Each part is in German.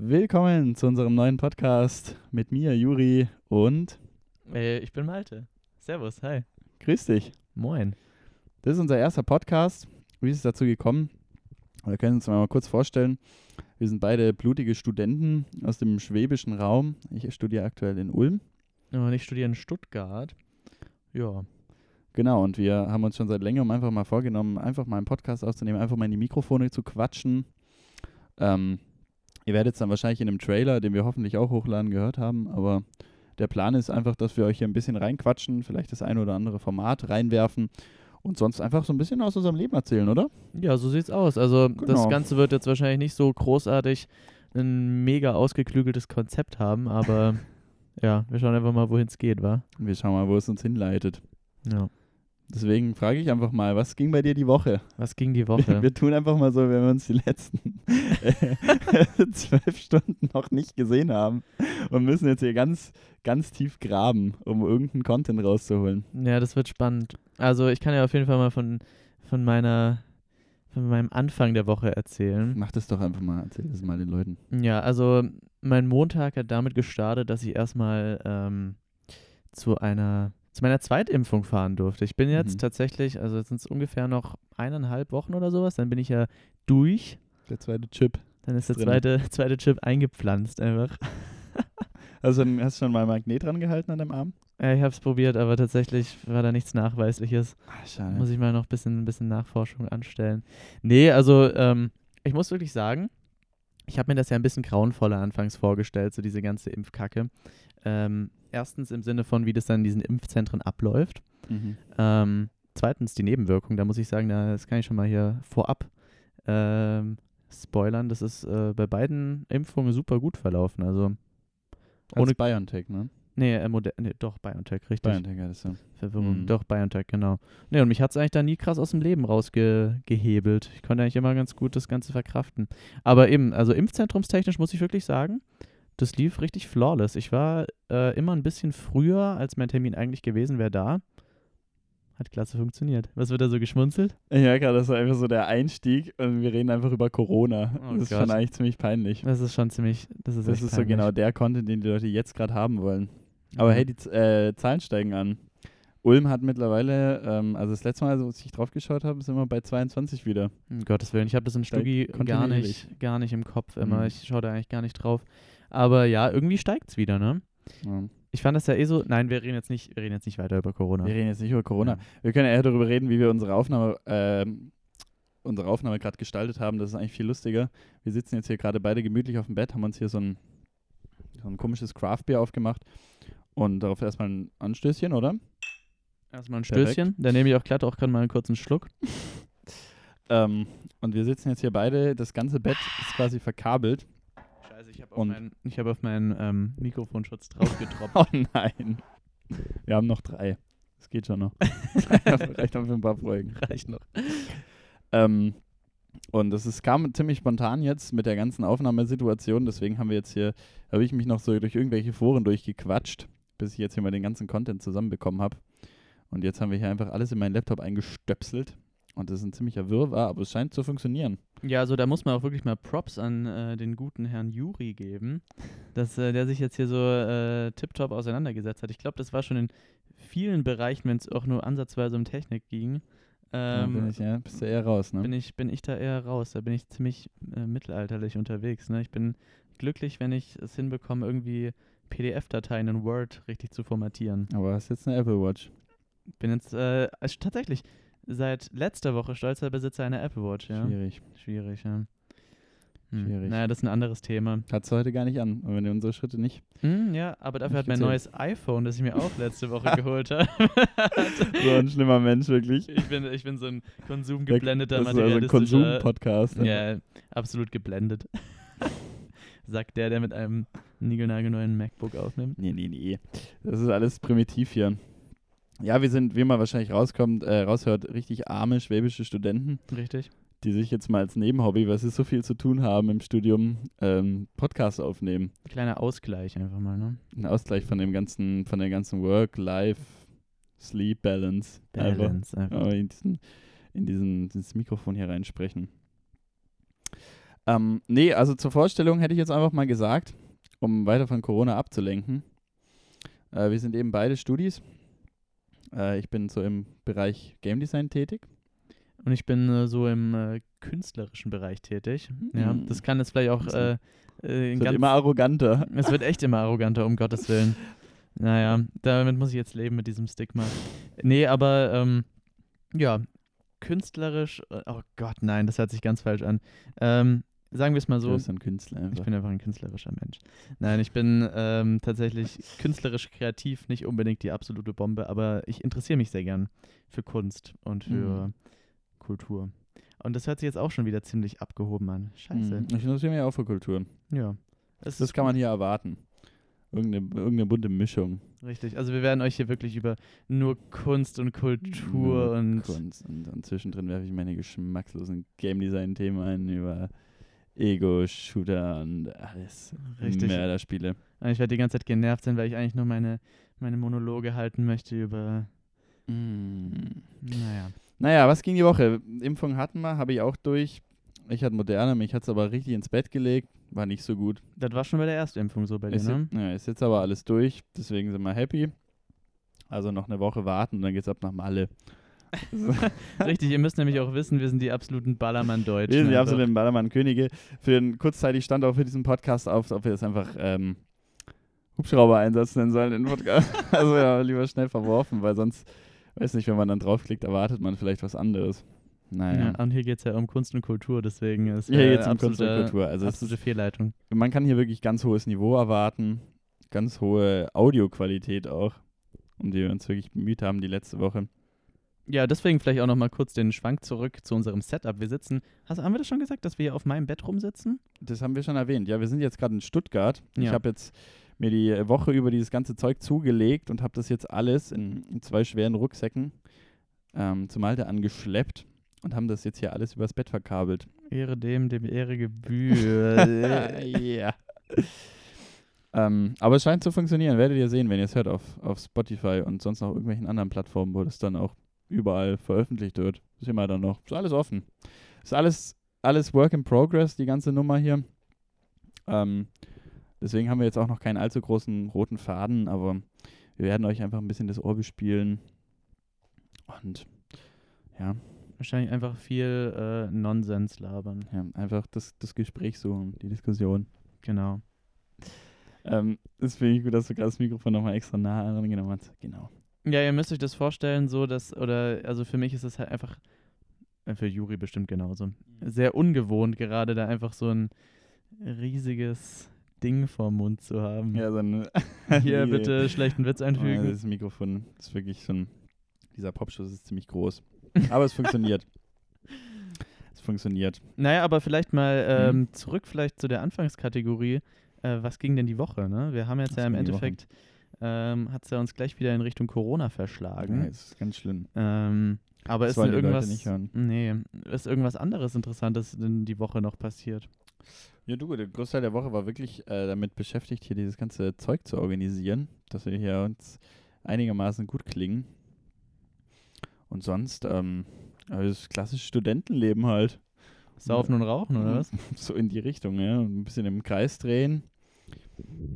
Willkommen zu unserem neuen Podcast mit mir, Juri, und Äh, ich bin Malte. Servus, hi. grüß dich. Moin. Das ist unser erster Podcast. Wie ist es dazu gekommen? Wir können uns mal kurz vorstellen. Wir sind beide blutige Studenten aus dem schwäbischen Raum. Ich studiere aktuell in Ulm. Und ich studiere in Stuttgart. Ja. Genau, und wir haben uns schon seit längerem einfach mal vorgenommen, einfach mal einen Podcast aufzunehmen, einfach mal in die Mikrofone zu quatschen. Ähm, ihr werdet es dann wahrscheinlich in einem Trailer, den wir hoffentlich auch hochladen, gehört haben, aber der Plan ist einfach, dass wir euch hier ein bisschen reinquatschen, vielleicht das ein oder andere Format reinwerfen und sonst einfach so ein bisschen aus unserem Leben erzählen, oder? Ja, so sieht's aus. Also Genau. das Ganze wird jetzt wahrscheinlich nicht so großartig ein mega ausgeklügeltes Konzept haben, aber ja, wir schauen einfach mal, wohin es geht, wa? Wir schauen mal, wo es uns hinleitet. Ja. Deswegen frage ich einfach mal, was ging bei dir die Woche? Was ging die Wir, Woche? wir tun einfach mal so, wenn wir uns die letzten äh, zwölf Stunden noch nicht gesehen haben und müssen jetzt hier ganz, ganz tief graben, um irgendeinen Content rauszuholen. ja, das wird spannend. Also ich kann ja auf jeden Fall mal von, von meiner von meinem Anfang der Woche erzählen. Mach das doch einfach mal, erzähl das mal den Leuten. Ja, also mein Montag hat damit gestartet, dass ich erstmal ähm, zu einer zu meiner Zweitimpfung fahren durfte. Ich bin jetzt Mhm. tatsächlich, also jetzt sind es ungefähr noch eineinhalb Wochen oder sowas, dann bin ich ja durch. Der zweite Chip. Dann ist der Drin. zweite, zweite Chip eingepflanzt einfach. Also hast du schon mal Magnet dran gehalten an deinem Arm? Äh, ich habe es probiert, aber tatsächlich war da nichts Nachweisliches. Ach, schade. Muss ich mal noch ein bisschen, ein bisschen Nachforschung anstellen. Nee, also ähm, ich muss wirklich sagen, ich habe mir das ja ein bisschen grauenvoller anfangs vorgestellt, so diese ganze Impfkacke. Ähm, erstens im Sinne von, wie das dann in diesen Impfzentren abläuft. Mhm. Ähm, zweitens die Nebenwirkung, da muss ich sagen, da- das kann ich schon mal hier vorab ähm, spoilern. Das ist äh, bei beiden Impfungen super gut verlaufen. Also, Ohne Ohne- BioNTech, ne? nee, äh, nee doch, BioNTech, richtig. BioNTech du. Verwirrung. Mhm. Doch, BioNTech, genau. Nee, und mich hat es eigentlich da nie krass aus dem Leben rausgehebelt. Ich konnte eigentlich immer ganz gut das Ganze verkraften. Aber eben, also impfzentrumstechnisch muss ich wirklich sagen, das lief richtig flawless. Ich war äh, immer ein bisschen früher, als mein Termin eigentlich gewesen wäre, da. Hat klasse funktioniert. Was wird da so geschmunzelt? Ja, gerade, das war einfach so der Einstieg und wir reden einfach über Corona. Oh das ist Gott. schon eigentlich ziemlich peinlich. Das ist schon ziemlich, das ist Das ist so genau der Content, den die Leute jetzt gerade haben wollen. Aber Mhm. hey, die äh, Zahlen steigen an. Ulm hat mittlerweile, ähm, also das letzte Mal, als ich drauf geschaut habe, sind wir bei 22 wieder. Um Gottes Willen, ich habe das in Steigt Stuggi gar nicht, gar nicht im Kopf immer. Mhm. Ich schaue da eigentlich gar nicht drauf. Aber ja, irgendwie steigt es wieder, ne? Ja. Ich fand das ja eh so. Nein, wir reden jetzt nicht, wir reden jetzt nicht weiter über Corona. Wir reden jetzt nicht über Corona. Ja. Wir können eher darüber reden, wie wir unsere Aufnahme, ähm, unsere Aufnahme gerade gestaltet haben. Das ist eigentlich viel lustiger. Wir sitzen jetzt hier gerade beide gemütlich auf dem Bett, haben uns hier so ein, so ein komisches Craft-Bier aufgemacht und darauf erstmal ein Anstößchen, oder? Erstmal ein Perfekt. Stößchen. Dann nehme ich auch glatt auch gerade mal einen kurzen Schluck. Ähm, und wir sitzen jetzt hier beide, das ganze Bett ist quasi verkabelt. Ich habe Und- meinen, ich hab auf meinen ähm, Mikrofonschutz draufgetropft. Oh nein. Wir haben noch drei. Das geht schon noch. Reicht noch für ein paar Folgen. Reicht noch. Ähm, und das ist, kam ziemlich spontan jetzt mit der ganzen Aufnahmesituation. Deswegen haben wir jetzt hier, habe ich mich noch so durch irgendwelche Foren durchgequatscht, bis ich jetzt hier mal den ganzen Content zusammenbekommen habe. Und jetzt haben wir hier einfach alles in meinen Laptop eingestöpselt. Und das ist ein ziemlicher Wirrwarr, aber es scheint zu funktionieren. Ja, also da muss man auch wirklich mal Props an äh, den guten Herrn Juri geben, dass äh, der sich jetzt hier so äh, tiptop auseinandergesetzt hat. Ich glaube, das war schon in vielen Bereichen, wenn es auch nur ansatzweise um Technik ging. Ähm, bin ich, ja, bist du eher raus, ne? bin ich, bin ich da eher raus. Da bin ich ziemlich äh, mittelalterlich unterwegs. Ne? Ich bin glücklich, wenn ich es hinbekomme, irgendwie PDF-Dateien in Word richtig zu formatieren. aber hast jetzt eine Apple Watch. Bin jetzt äh, also tatsächlich seit letzter Woche stolzer Besitzer einer Apple Watch. Ja? Schwierig. Schwierig, ja. Hm. Schwierig. Naja, das ist ein anderes Thema. Hattest du heute gar nicht an, wenn du unsere Schritte nicht. Hm, ja, aber dafür hat mein neues iPhone, das ich mir auch letzte Woche geholt habe. So ein schlimmer Mensch, wirklich. ich, bin, ich bin so ein konsumgeblendeter, Das ist also ein materialistischer... Konsum-Podcast. Ja, absolut geblendet. Sagt der, der mit einem niegelnagelneuen MacBook aufnimmt. Nee, nee, nee. Das ist alles primitiv hier. Ja, wir sind, wie man wahrscheinlich rauskommt, äh, raushört, richtig arme schwäbische Studenten, Richtig? die sich jetzt mal als Nebenhobby, weil sie so viel zu tun haben im Studium, ähm, Podcasts aufnehmen. Kleiner Ausgleich einfach mal, ne? Ein Ausgleich von dem ganzen, von der ganzen Work-Life-Sleep-Balance. Balance einfach. Aber in diesen, in diesen, dieses Mikrofon hier reinsprechen. Ähm, nee, also zur Vorstellung hätte ich jetzt einfach mal gesagt, um weiter von Corona abzulenken. Äh, wir sind eben beide Studis. Äh, ich bin so im Bereich Game Design tätig. Und ich bin äh, so im äh, künstlerischen Bereich tätig. Ja, Mhm. das kann jetzt vielleicht auch äh, äh, ein Wird immer arroganter. es wird echt immer arroganter, um Gottes Willen. Naja, damit muss ich jetzt leben mit diesem Stigma. Nee, aber ähm, ja, künstlerisch, äh, oh Gott, nein, das hört sich ganz falsch an. Ähm, sagen wir es mal Du so, bist ein Künstler ich einfach. bin einfach ein künstlerischer Mensch. Nein, ich bin ähm, tatsächlich künstlerisch kreativ, nicht unbedingt die absolute Bombe, aber ich interessiere mich sehr gern für Kunst und für Mhm. Kultur. Und das hört sich jetzt auch schon wieder ziemlich abgehoben an. Scheiße. Mhm. Ich interessiere mich auch für Kultur. Ja. Das ist kann man hier erwarten. Irgendeine, irgendeine bunte Mischung. richtig. Also wir werden euch hier wirklich über nur Kunst und Kultur Nur und Kunst. Und, und zwischendrin werfe ich meine geschmackslosen Game Design-Themen ein über Ego-Shooter und alles. Richtig. Mörderspiele. ich werde die ganze Zeit genervt sein, weil ich eigentlich nur meine, meine Monologe halten möchte über. Mm. Naja. Naja, was ging die Woche? Impfung hatten wir, habe ich auch durch. Ich hatte Moderne, mich hat es aber richtig ins Bett gelegt. War nicht so gut. Das war schon bei der Erstimpfung so bei dir, Ist, ne? ja, ist jetzt aber alles durch, deswegen sind wir happy. Also noch eine Woche warten und dann geht's ab nach Malle. Richtig, ihr müsst nämlich auch wissen, wir sind die absoluten Ballermann-Deutschen. Wir sind die absoluten Ballermann-Könige. Für einen kurzzeitig stand auch für diesen Podcast auf, ob wir das einfach ähm, Hubschrauber-Einsatz nennen sollen in Podcast. also ja, lieber schnell verworfen, weil sonst, weiß nicht, wenn man dann draufklickt, erwartet man vielleicht was anderes. Naja. Ja, und hier geht es ja um Kunst und Kultur, deswegen ist Hier äh, geht's um Kunst und Kultur. Also es absolute Fehlleitung. man kann hier wirklich ganz hohes Niveau erwarten, ganz hohe Audioqualität auch, um die wir uns wirklich bemüht haben die letzte Woche. Ja, deswegen vielleicht auch nochmal kurz den Schwank zurück zu unserem Setup. Wir sitzen, hast, haben wir das schon gesagt, dass wir hier auf meinem Bett rumsitzen? Das haben wir schon erwähnt. Ja, wir sind jetzt gerade in Stuttgart. Ich Ja. habe jetzt mir die Woche über dieses ganze Zeug zugelegt und habe das jetzt alles in, in zwei schweren Rucksäcken ähm, zum Malte angeschleppt und haben das jetzt hier alles übers Bett verkabelt. Ehre dem, dem Ehre gebührt. ja. ähm, aber es scheint zu funktionieren. Werdet ihr sehen, wenn ihr es hört auf, auf Spotify und sonst noch irgendwelchen anderen Plattformen, wo das dann auch überall veröffentlicht wird. Ist immer dann noch. Ist alles offen. Ist alles, alles Work in Progress, die ganze Nummer hier. Ähm, deswegen haben wir jetzt auch noch keinen allzu großen roten Faden, aber wir werden euch einfach ein bisschen das Ohr bespielen. Und ja, Wahrscheinlich einfach viel äh, Nonsens labern. ja einfach das, das Gespräch suchen, die Diskussion. Genau. Ähm, das finde ich gut, dass du gerade das Mikrofon nochmal extra nah angenommen hast. Genau. Ja, ihr müsst euch das vorstellen, so dass, oder, also für mich ist es halt einfach, äh, für Juri bestimmt genauso, sehr ungewohnt, gerade da einfach so ein riesiges Ding vorm Mund zu haben. Ja, so ein Hier bitte schlechten Witz Oh, einfügen. das Mikrofon ist wirklich schon, dieser Popschuss ist ziemlich groß. Aber es funktioniert. Es funktioniert. Naja, aber vielleicht mal Mhm. ähm, zurück vielleicht zu der Anfangskategorie. Äh, was ging denn die Woche? Ne? Wir haben jetzt Was ja im? Endeffekt, ähm, hat es ja uns gleich wieder in Richtung Corona Ja, verschlagen. es ist ganz schlimm. Ähm, aber Das ist irgendwas, nicht hören. nee, ist irgendwas anderes Interessantes denn die Woche noch passiert? Ja, du, der Großteil der Woche war wirklich äh, damit beschäftigt, hier dieses ganze Zeug zu organisieren, dass wir hier uns einigermaßen gut klingen. Und sonst, ähm, ja, das klassische Studentenleben halt. Saufen und Rauchen oder was? So in die Richtung, ja. Ein bisschen im Kreis drehen.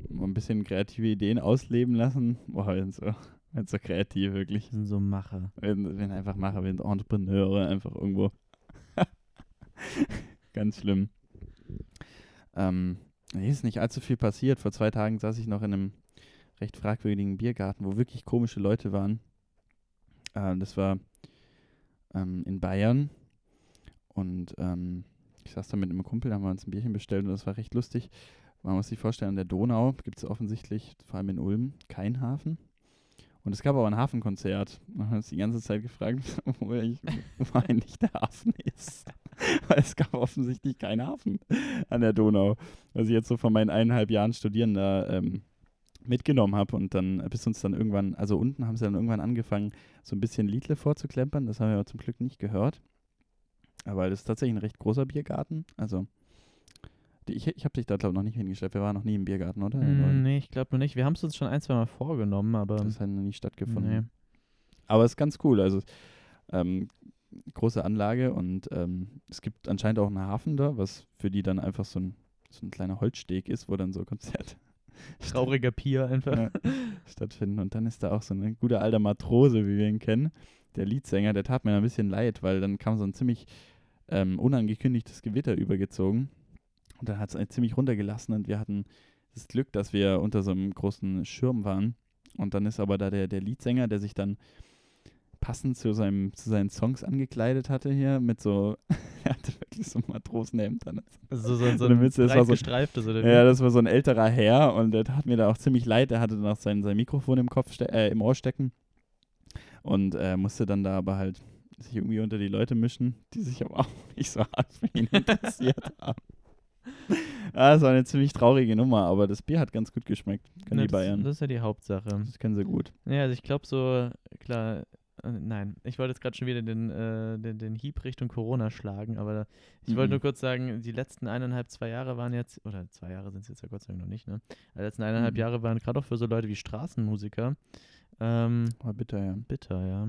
Mal ein bisschen kreative Ideen ausleben lassen. Boah, wir sind so, wir sind so kreativ, wirklich. Das sind so Macher. Wir sind, wir einfach Macher, wir sind Entrepreneure, einfach irgendwo. Ganz schlimm. Ähm, nee, ist nicht allzu viel passiert. Vor zwei Tagen saß ich noch in einem recht fragwürdigen Biergarten, wo wirklich komische Leute waren. Ähm, das war ähm, in Bayern. Und ähm, ich saß da mit einem Kumpel, da haben wir uns ein Bierchen bestellt und das war recht lustig. Man muss sich vorstellen, an der Donau gibt es offensichtlich, vor allem in Ulm, keinen Hafen. Und es gab aber ein Hafenkonzert. Wir haben uns die ganze Zeit gefragt, wo, eigentlich, wo eigentlich der Hafen ist. Weil es gab offensichtlich keinen Hafen an der Donau. Was ich jetzt so von meinen eineinhalb Jahren Studieren da ähm, mitgenommen habe. Und dann, bis uns dann irgendwann, also unten haben sie dann irgendwann angefangen, so ein bisschen Liedle vorzuklempern. Das haben wir aber zum Glück nicht gehört. Aber das ist tatsächlich ein recht großer Biergarten. Also, die, ich, ich habe dich da, glaube ich, noch nicht hingestellt. Wir waren noch nie im Biergarten, oder? Mm, nee, ich glaube noch nicht. Wir haben es uns schon ein, zwei Mal vorgenommen, aber Das hat noch nie stattgefunden. nee. Aber es ist ganz cool. Also ähm, große Anlage und ähm, es gibt anscheinend auch einen Hafen da, was für die dann einfach so ein, so ein kleiner Holzsteg ist, wo dann so Konzerte Trauriger Pier einfach. ja, stattfinden. Und dann ist da auch so ein guter alter Matrose, wie wir ihn kennen, der Leadsänger, der tat mir ein bisschen leid, weil dann kam so ein ziemlich ähm, unangekündigtes Gewitter übergezogen. Und dann hat es ziemlich runtergelassen und wir hatten das Glück, dass wir unter so einem großen Schirm waren. Und dann ist aber da der, der Leadsänger, der sich dann passend zu, seinem, zu seinen Songs angekleidet hatte hier, mit so, er hatte wirklich so Matrosenhemd an. So, so Ohne ein Witz, das war so- gestreiftes oder wie? Ja, das war so ein älterer Herr und der tat mir da auch ziemlich leid. Der hatte dann auch sein, sein Mikrofon im Kopf äh, im Ohr stecken und äh, musste dann da aber halt sich irgendwie unter die Leute mischen, die sich aber auch nicht so hart für ihn interessiert haben. Ja, das war eine ziemlich traurige Nummer, aber das Bier hat ganz gut geschmeckt. Können Ja, die das, Bayern. das ist ja die Hauptsache. Das können sie gut. Ja, also ich glaube so, klar, äh, nein, ich wollte jetzt gerade schon wieder den, äh, den, den Hieb Richtung Corona schlagen, aber ich wollte Mhm. nur kurz sagen, die letzten eineinhalb, zwei Jahre waren jetzt, oder zwei Jahre sind es jetzt ja Gott sei Dank noch nicht, ne? Die letzten eineinhalb Mhm. Jahre waren gerade auch für so Leute wie Straßenmusiker ähm, Aber bitter, ja. bitter, ja.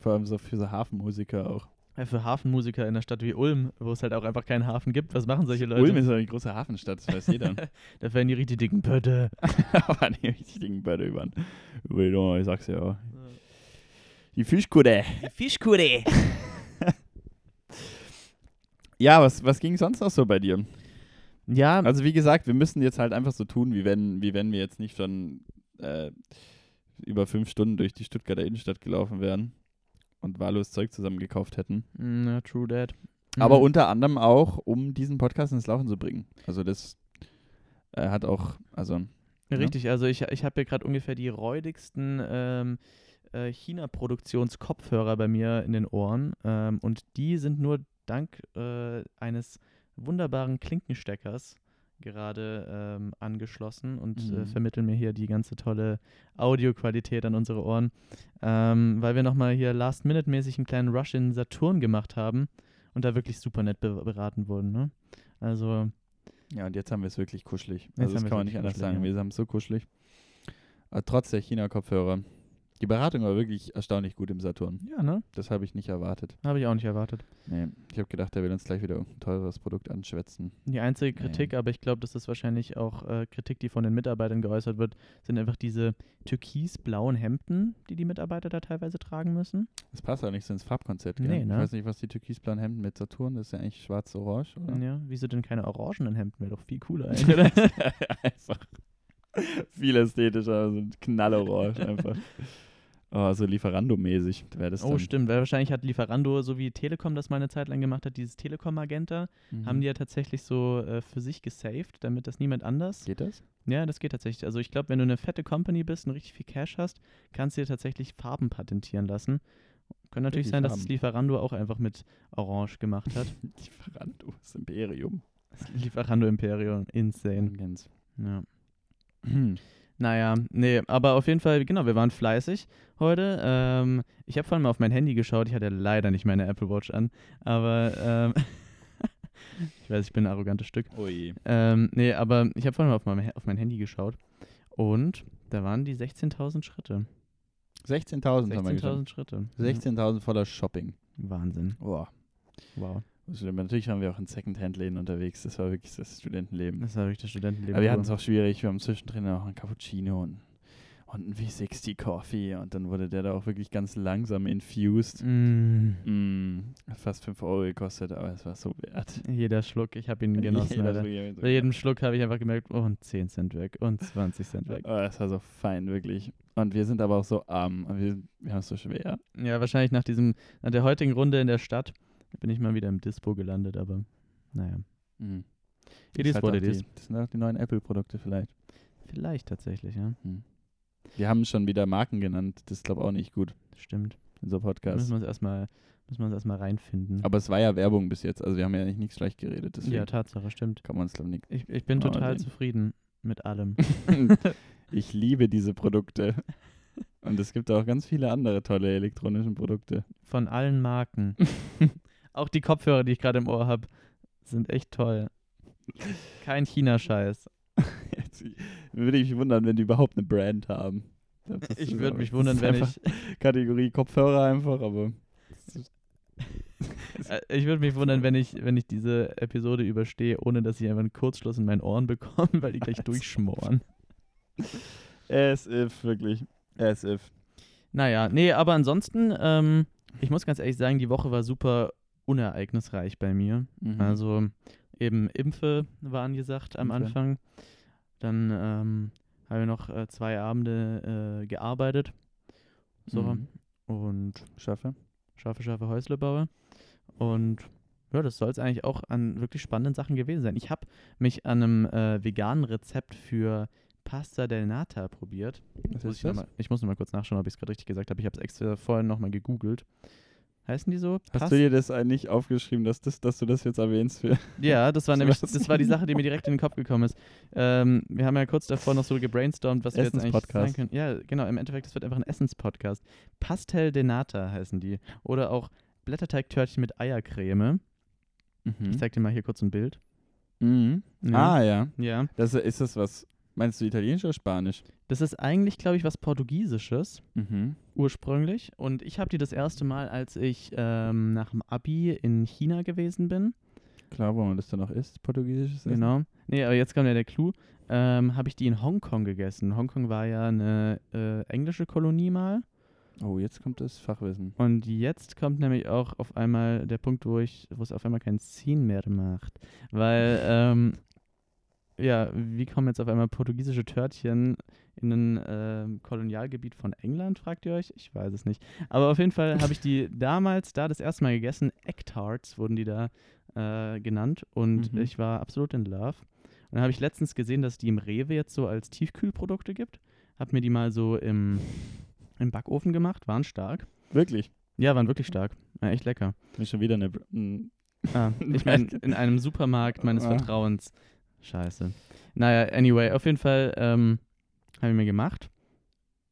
Vor allem so für so Hafenmusiker auch. Ja. Für Hafenmusiker in einer Stadt wie Ulm, wo es halt auch einfach keinen Hafen gibt, was machen solche Leute? Ulm ist ja eine große Hafenstadt, das weiß jeder. da werden die richtig dicken Pötte. aber die richtigen Böde über den- Ich sag's ja auch. Die Fischkutte. Die Fischkutte. Ja, was, was ging sonst noch so bei dir? Ja, Also wie gesagt, wir müssen jetzt halt einfach so tun, wie wenn, wie wenn wir jetzt nicht schon äh, über fünf Stunden durch die Stuttgarter Innenstadt gelaufen wären und wahllos Zeug zusammengekauft hätten. Mm, ja, true that. Aber Mhm. unter anderem auch, um diesen Podcast ins Laufen zu bringen. Also das äh, hat auch, also Ja, Ja. Richtig, also ich, ich habe hier gerade ungefähr die räudigsten ähm, äh, China-Produktions-Kopfhörer bei mir in den Ohren ähm, und die sind nur dank äh, eines wunderbaren Klinkensteckers gerade ähm, angeschlossen und äh, Mhm. vermitteln mir hier die ganze tolle Audioqualität an unsere Ohren, ähm, weil wir nochmal hier last-minute-mäßig einen kleinen Rush in Saturn gemacht haben und da wirklich super nett be beraten wurden. Ne? Also ja, und jetzt haben wir es wirklich kuschelig. Jetzt Also das kann man nicht anders sagen. ja. Wir haben es so kuschelig. Aber trotz der China-Kopfhörer. Die Beratung war wirklich erstaunlich gut im Saturn. ja, ne? Das habe ich nicht erwartet. Habe ich auch nicht erwartet. Nee, ich habe gedacht, der will uns gleich wieder irgendein teures Produkt anschwätzen. Die einzige Nee. Kritik, aber ich glaube, das ist wahrscheinlich auch äh, Kritik, die von den Mitarbeitern geäußert wird, sind einfach diese türkisblauen Hemden, die die Mitarbeiter da teilweise tragen müssen. Das passt auch nicht so ins Farbkonzept. Gell? Nee, Ich ne? weiß nicht, was die türkisblauen Hemden mit Saturn, das ist ja eigentlich schwarz-orange, oder? Ja, wieso denn keine orangenen Hemden? Wäre doch viel cooler eigentlich, oder? einfach viel ästhetischer, so ein knallorange einfach. Oh, so Lieferando-mäßig wäre das oh, dann. stimmt, weil wahrscheinlich hat Lieferando, so wie Telekom das mal eine Zeit lang gemacht hat, dieses Telekom-Magenta, Mhm. haben die ja tatsächlich so äh, für sich gesaved, damit das niemand anders. Geht das? Ja, das geht tatsächlich. Also ich glaube, wenn du eine fette Company bist und richtig viel Cash hast, kannst du dir tatsächlich Farben patentieren lassen. Kann natürlich sein, dass Farben? es Lieferando auch einfach mit Orange gemacht hat. Lieferando, das Imperium. Das Lieferando Imperium, insane. Ganz. Ja. Naja, nee, aber auf jeden Fall, genau, wir waren fleißig heute. Ähm, ich habe vorhin mal auf mein Handy geschaut. Ich hatte leider nicht meine Apple Watch an, aber ähm, ich weiß, ich bin ein arrogantes Stück. Ui. Ähm, nee, aber ich habe vorhin mal auf mein, auf mein Handy geschaut und da waren die 16.000 Schritte. 16.000 haben wir geschafft. 16.000 Schritte. 16.000 voller Shopping. Mhm. Wahnsinn. Boah. Wow. Also, natürlich waren wir auch in Secondhand-Läden unterwegs. Das war wirklich das Studentenleben. Das war wirklich das Studentenleben. Aber wir hatten es auch schwierig. Wir haben zwischendrin auch einen Cappuccino und, und einen V60 Coffee. Und dann wurde der da auch wirklich ganz langsam infused. Mm, Mm, hat fast 5 Euro gekostet, aber es war so wert. jeder Schluck, ich habe ihn genossen. Jeder. Schluck, Bei jedem Schluck habe ich einfach gemerkt, oh, und 10 Cent weg und 20 Cent weg. Oh, das war so fein, wirklich. Und wir sind aber auch so arm. Wir, wir haben es so schwer. Ja, wahrscheinlich nach diesem, nach der heutigen Runde in der Stadt bin ich mal wieder im Dispo gelandet, aber naja. Mhm. It is halt what it die, is. Das sind auch die neuen Apple-Produkte vielleicht. Vielleicht tatsächlich, ja. Hm. Wir haben schon wieder Marken genannt. Das ist, glaube ich, auch nicht gut Stimmt. in so Podcast. müssen wir uns erstmal, müssen wir uns erstmal reinfinden. Aber es war ja Werbung bis jetzt. Also wir haben ja eigentlich nichts schlecht geredet. Ja, Tatsache, stimmt. kann man es, glaube ich, nicht. Ich, bin total den. zufrieden mit allem. ich liebe diese Produkte. Und es gibt auch ganz viele andere tolle elektronische Produkte. Von allen Marken. Auch die Kopfhörer, die ich gerade im Ohr habe, sind echt toll. Kein China-Scheiß. Würde ich mich wundern, wenn die überhaupt eine Brand haben. Ich würde mich wundern, wenn ich. Kategorie Kopfhörer einfach, aber Äh, Ich würde mich wundern, wenn ich, wenn ich diese Episode überstehe, ohne dass ich einfach einen Kurzschluss in meinen Ohren bekomme, weil die gleich durchschmoren. As if, wirklich. As if. Naja, nee, aber ansonsten, ähm, ich muss ganz ehrlich sagen, die Woche war super unereignisreich bei mir. Mhm. Also eben Impfe war angesagt am Impfe. Anfang. Dann ähm, habe ich noch äh, zwei Abende äh, gearbeitet. So. Mhm. Und Schaffe. scharfe, scharfe Häusle baue. Und ja, das soll es eigentlich auch an wirklich spannenden Sachen gewesen sein. Ich habe mich an einem äh, veganen Rezept für Pasta del Nata probiert. Was Muss ist ich, noch das? mal, ich muss noch mal kurz nachschauen, ob ich es gerade richtig gesagt habe. Ich habe es extra vorher noch mal gegoogelt. Heißen die so? Hast Pas- du dir das eigentlich aufgeschrieben, dass, das, dass du das jetzt erwähnst? Für Ja, das war Ich nämlich, das war die Sache, die mir direkt in den Kopf gekommen ist. Ähm, wir haben ja kurz davor noch so gebrainstormt, was wir jetzt eigentlich sagen können. Ja, genau, im Endeffekt, das wird einfach ein Essenspodcast. Pastel de Nata heißen die. Oder auch Blätterteigtörtchen mit Eiercreme. Ich zeig dir mal hier kurz ein Bild. Mhm. Ja. Ah, ja. Ja. Das, ist das was, meinst du Italienisch oder Spanisch? Das ist eigentlich, glaube ich, was Portugiesisches Mhm. ursprünglich. Und ich habe die das erste Mal, als ich ähm, nach dem Abi in China gewesen bin. Klar, wo man das dann auch isst, portugiesisches Essen. Genau. Nee, aber jetzt kommt ja der Clou. Ähm, habe ich die in Hongkong gegessen. Hongkong war ja eine äh, englische Kolonie mal. Oh, jetzt kommt das Fachwissen. Und jetzt kommt nämlich auch auf einmal der Punkt, wo ich, wo es auf einmal keinen Sinn mehr macht. Weil, ähm, ja, wie kommen jetzt auf einmal portugiesische Törtchen in ein ähm, Kolonialgebiet von England, fragt ihr euch? Ich weiß es nicht. Aber auf jeden Fall habe ich die damals da das erste Mal gegessen. Egg-Tarts wurden die da äh, genannt. Und Mhm. ich war absolut in love. Und dann habe ich letztens gesehen, dass es die im Rewe jetzt so als Tiefkühlprodukte gibt. Hab mir die mal so im, im Backofen gemacht, waren stark. Wirklich? Ja, waren wirklich stark. Ja, echt lecker. Mir schon wieder eine. ein- Ah, ich meine, in einem Supermarkt meines Ah. Vertrauens. Scheiße. Naja, anyway, auf jeden Fall ähm, habe ich mir gemacht.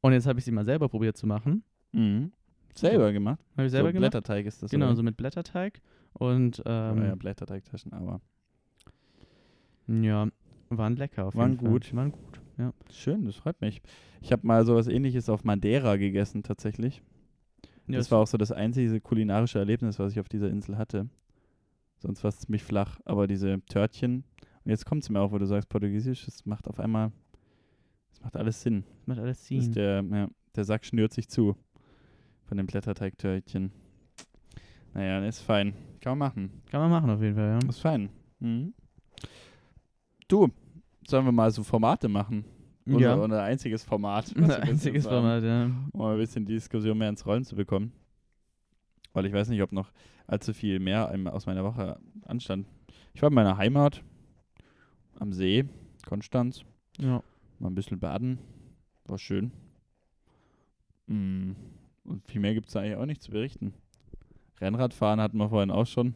Und jetzt habe ich sie mal selber probiert zu machen. Mhm. Selber gemacht? Habe ich selber so gemacht. Blätterteig ist das. Genau, oder? so mit Blätterteig. Und ähm, Oder ja, Blätterteigtaschen, aber. ja, waren lecker auf Waren jeden Fall. gut. Waren gut. Ja. Schön, das freut mich. Ich habe mal sowas ähnliches auf Madeira gegessen, tatsächlich. Ja, das war auch so das einzige kulinarische Erlebnis, was ich auf dieser Insel hatte. Sonst war es ziemlich flach, aber diese Törtchen. Und jetzt kommt es mir auch, wo du sagst Portugiesisch, das macht auf einmal, das macht alles Sinn. macht alles Das Sinn. der, ja, der Sack schnürt sich zu von dem Blätterteigtörtchen. Naja, ist fein. Kann man machen. Kann man machen auf jeden Fall, ja. Ist fein. Mhm. Du, sollen wir mal so Formate machen? Unser, ja. unser einziges Format. Unser einziges Format, ja. Um ein bisschen die Diskussion mehr ins Rollen zu bekommen. Weil ich weiß nicht, ob noch allzu viel mehr aus meiner Woche anstand. Ich war in meiner Heimat am See, Konstanz, ja. mal ein bisschen baden. War schön. Mm, Und viel mehr gibt es eigentlich auch nicht zu berichten. Rennradfahren hatten wir vorhin auch schon.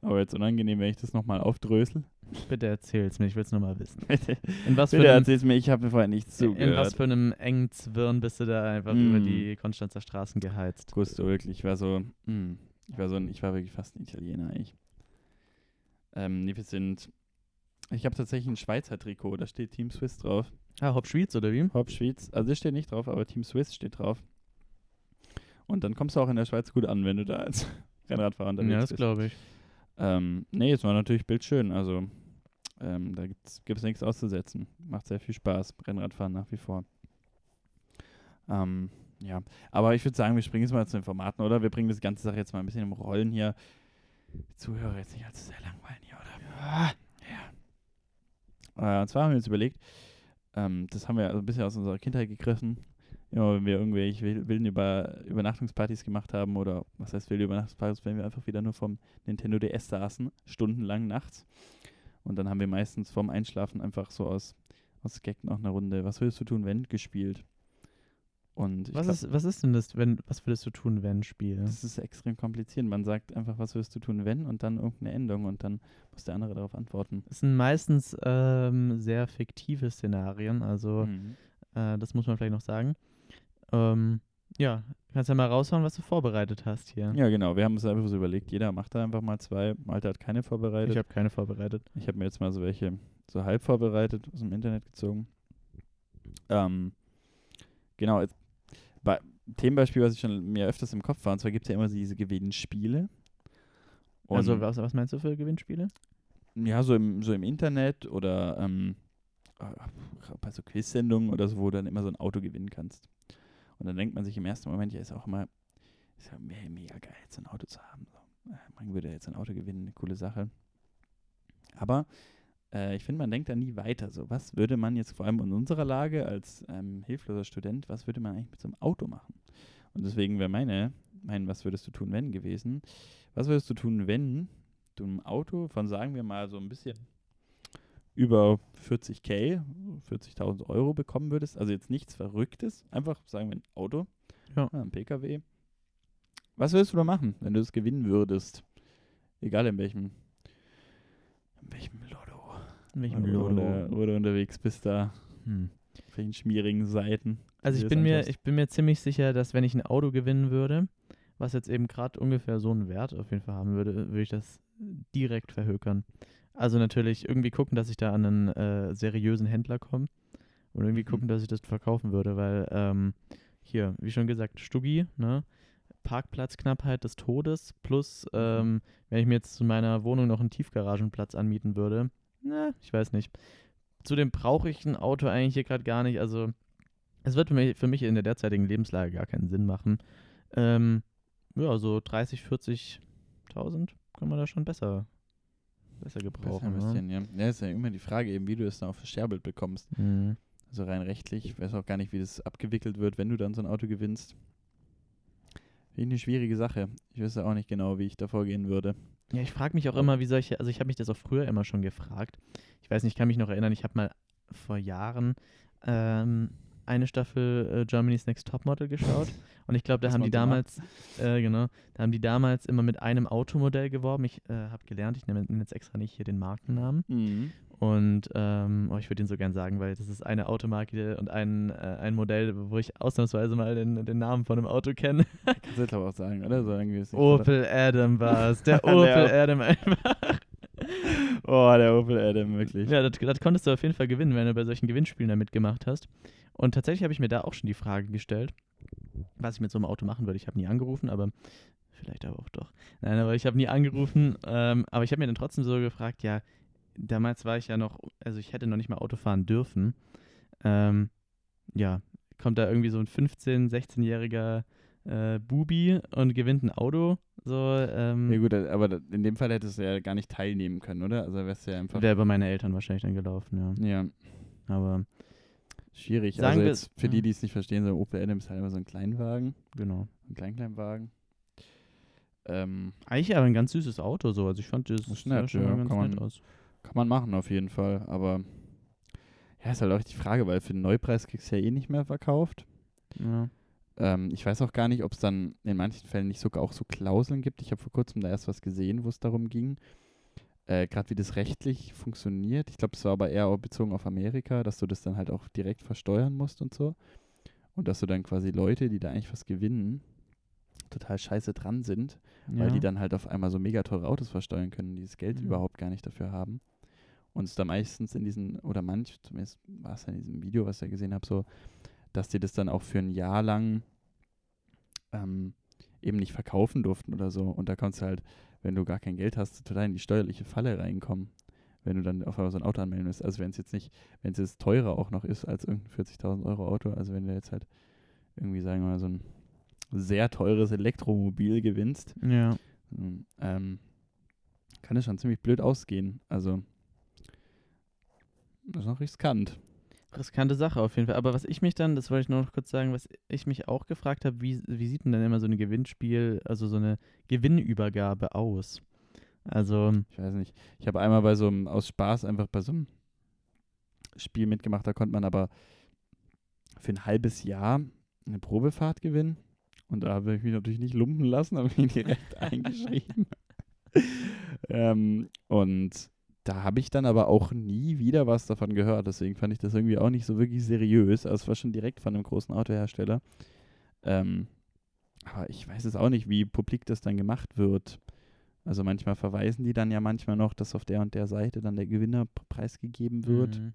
Aber jetzt unangenehm, wenn ich das nochmal aufdrösel. Bitte erzähl's mir, ich will's nur mal wissen. Bitte In was für Bitte einem erzähl's mir, ich habe mir vorher nichts In was zugehört. für einem engen Zwirn bist du da einfach Mm. über die Konstanzer Straßen geheizt? Gusto, wirklich. Ich war so, mm, ich war so, ich war wirklich fast ein Italiener eigentlich. Ähm, nee, wir sind, ich habe tatsächlich ein Schweizer Trikot, da steht Team Swiss drauf. Ah, Hop Schwyz oder wie? Hop Schweiz, also das steht nicht drauf, aber Team Swiss steht drauf. Und dann kommst du auch in der Schweiz gut an, wenn du da als Rennradfahrer unterwegs Ja, das bist. glaube ich. Ähm, nee, es war natürlich bildschön, also ähm, da gibt's gibt's nichts auszusetzen. Macht sehr viel Spaß, Rennradfahren nach wie vor. Ähm, ja, aber ich würde sagen, wir springen jetzt mal zu den Formaten, oder? Wir bringen das ganze Sache jetzt mal ein bisschen im Rollen hier. Die Zuhörer jetzt nicht allzu sehr langweilen hier, oder? Ja. Äh, und zwar haben wir uns überlegt, ähm, das haben wir also ein bisschen aus unserer Kindheit gegriffen. Immer wenn wir irgendwelche wil- wilden Über Übernachtungspartys gemacht haben oder was heißt wilde Übernachtungspartys, wenn wir einfach wieder nur vom Nintendo DS saßen, stundenlang nachts. Und dann haben wir meistens vorm Einschlafen einfach so aus, aus Gag noch eine Runde, was würdest du tun, wenn, gespielt. Und Was glaub, ist, was ist denn das, wenn, was würdest du tun, wenn Spiel? das ist extrem kompliziert. Man sagt einfach, was würdest du tun, wenn, und dann irgendeine Endung und dann muss der andere darauf antworten. Das sind meistens ähm, sehr fiktive Szenarien, also Mhm. äh, das muss man vielleicht noch sagen. Ähm, ja, kannst ja mal raushauen, was du vorbereitet hast hier. Ja, genau. Wir haben uns einfach so überlegt, jeder macht da einfach mal zwei. Malte hat keine vorbereitet. ich habe keine vorbereitet. Ich habe mir jetzt mal so welche so halb vorbereitet aus dem Internet gezogen. Ähm, genau, jetzt, bei, Themenbeispiel, was ich schon mir öfters im Kopf war, und zwar gibt es ja immer diese Gewinnspiele. Und also was, was meinst du für Gewinnspiele? Ja, so im, so im Internet oder ähm, äh, bei so Quiz-Sendungen oder so, wo du dann immer so ein Auto gewinnen kannst. Und dann denkt man sich im ersten Moment, ja, ist auch immer, ist ja me- mega geil, jetzt ein Auto zu haben. So. Äh, Man würde jetzt ein Auto gewinnen, eine coole Sache. Aber äh, ich finde, man denkt da nie weiter. So, was würde man jetzt vor allem in unserer Lage als ähm, hilfloser Student, was würde man eigentlich mit so einem Auto machen? Und deswegen wäre meine, mein, was würdest du tun, wenn gewesen? Was würdest du tun, wenn du ein Auto von, sagen wir mal, so ein bisschen über 40k, 40.000 Euro bekommen würdest? Also jetzt nichts Verrücktes, einfach sagen wir ein Auto, Ja. ein PKW. Was würdest du da machen, wenn du es gewinnen würdest? Egal in welchem, in welchem. In welchem? Oder, oder unterwegs bist da, Hm. auf welchen schmierigen Seiten. Also ich bin mir, anschaust. ich bin mir ziemlich sicher, dass wenn ich ein Auto gewinnen würde, was jetzt eben gerade ungefähr so einen Wert auf jeden Fall haben würde, würde ich das direkt verhökern. Also natürlich irgendwie gucken, dass ich da an einen äh, seriösen Händler komme und irgendwie Mhm. gucken, dass ich das verkaufen würde, weil ähm, hier, wie schon gesagt, Stuggi, ne? Parkplatzknappheit des Todes plus, ähm, wenn ich mir jetzt zu meiner Wohnung noch einen Tiefgaragenplatz anmieten würde, na, ich weiß nicht. Zudem brauche ich ein Auto eigentlich hier gerade gar nicht, also es wird für mich, für mich in der derzeitigen Lebenslage gar keinen Sinn machen. Ähm, ja, so 30, 40.000 kann man da schon besser, besser Besser gebrauchen. ne? investieren, ja. Ja, ist ja immer die Frage eben, wie du es dann auf das Scherbild bekommst. Mhm. Also rein rechtlich, ich weiß auch gar nicht, wie das abgewickelt wird, wenn du dann so ein Auto gewinnst. Ich eine schwierige Sache. Ich wüsste auch nicht genau, wie ich da vorgehen würde. Ja, ich frage mich auch immer, wie solche, also ich habe mich das auch früher immer schon gefragt. Ich weiß nicht, ich kann mich noch erinnern, ich habe mal vor Jahren ähm, eine Staffel äh, Germany's Next Topmodel geschaut und ich glaube, da haben die damals, äh, genau, da haben die damals immer mit einem Automodell geworben. Ich äh, habe gelernt, ich nenne nenn jetzt extra nicht hier den Markennamen und ähm, oh, ich würde ihn so gern sagen, weil das ist eine Automarke und ein, äh, ein Modell, wo ich ausnahmsweise mal den, den Namen von einem Auto kenne. Kannst du aber auch sagen, oder? So irgendwie ist Opel Adam war es, der Der Opel Opel. Adam einfach. Oh, der Opel Adam, wirklich. Ja, das, das konntest du auf jeden Fall gewinnen, wenn du bei solchen Gewinnspielen da mitgemacht hast. Und tatsächlich habe ich mir da auch schon die Frage gestellt, was ich mit so einem Auto machen würde. Ich habe nie angerufen, aber vielleicht aber auch doch. Nein, aber ich habe nie angerufen. Ähm, aber ich habe mir dann trotzdem so gefragt, ja, damals war ich ja noch, also ich hätte noch nicht mal Auto fahren dürfen. Ähm, ja, kommt da irgendwie so ein 15-, 16-jähriger äh, Bubi und gewinnt ein Auto. So, ähm, Ja gut, aber in dem Fall hättest du ja gar nicht teilnehmen können, oder? Also wärst du ja einfach... wäre bei meinen Eltern wahrscheinlich dann gelaufen, ja. Ja, Aber schwierig. Sagen also jetzt für die, die es nicht verstehen, so ein Opel Adam ist halt immer so ein Kleinwagen, genau. ein Kleinkleinwagen. Ähm, Eigentlich aber ein ganz süßes Auto so. Also ich fand das, Das sah schon mal ganz nett aus. Kann man machen auf jeden Fall, aber ja, ist halt auch die Frage, weil für den Neupreis kriegst du ja eh nicht mehr verkauft. Ja. Ähm, ich weiß auch gar nicht, ob es dann in manchen Fällen nicht sogar auch so Klauseln gibt. Ich habe vor kurzem da erst was gesehen, wo es darum ging, äh, gerade wie das rechtlich funktioniert. Ich glaube, es war aber eher bezogen auf Amerika, dass du das dann halt auch direkt versteuern musst und so. Und dass du dann quasi Leute, die da eigentlich was gewinnen, total scheiße dran sind, weil Ja. die dann halt auf einmal so mega teure Autos versteuern können, die das Geld Ja. überhaupt gar nicht dafür haben. Und es da meistens in diesen, oder manch, zumindest war es ja in diesem Video, was ich gesehen habe, so, dass die das dann auch für ein Jahr lang ähm, eben nicht verkaufen durften oder so. Und da kannst du halt, wenn du gar kein Geld hast, total in die steuerliche Falle reinkommen, wenn du dann auf einmal so ein Auto anmelden musst. Also wenn es jetzt nicht, wenn es jetzt teurer auch noch ist als irgendein 40.000 Euro Auto, also wenn du jetzt halt irgendwie, sagen wir mal, so ein sehr teures Elektromobil gewinnst, ja. ähm, kann es schon ziemlich blöd ausgehen. Also, das ist noch riskant. Riskante Sache auf jeden Fall. Aber was ich mich dann, das wollte ich nur noch kurz sagen, was ich mich auch gefragt habe, wie, wie sieht denn dann immer so ein Gewinnspiel, also so eine Gewinnübergabe aus? Also, Ich weiß nicht. Ich habe einmal bei so einem, aus Spaß einfach bei so einem Spiel mitgemacht, da konnte man aber für ein halbes Jahr eine Probefahrt gewinnen. Und da habe ich mich natürlich nicht lumpen lassen, habe mich direkt eingeschrieben. ähm, und da habe ich dann aber auch nie wieder was davon gehört. Deswegen fand ich das irgendwie auch nicht so wirklich seriös. Also es war schon direkt von einem großen Autohersteller. Ähm, aber ich weiß es auch nicht, wie publik das dann gemacht wird. Also manchmal verweisen die dann ja manchmal noch, dass auf der und der Seite dann der Gewinner preisgegeben wird. mhm.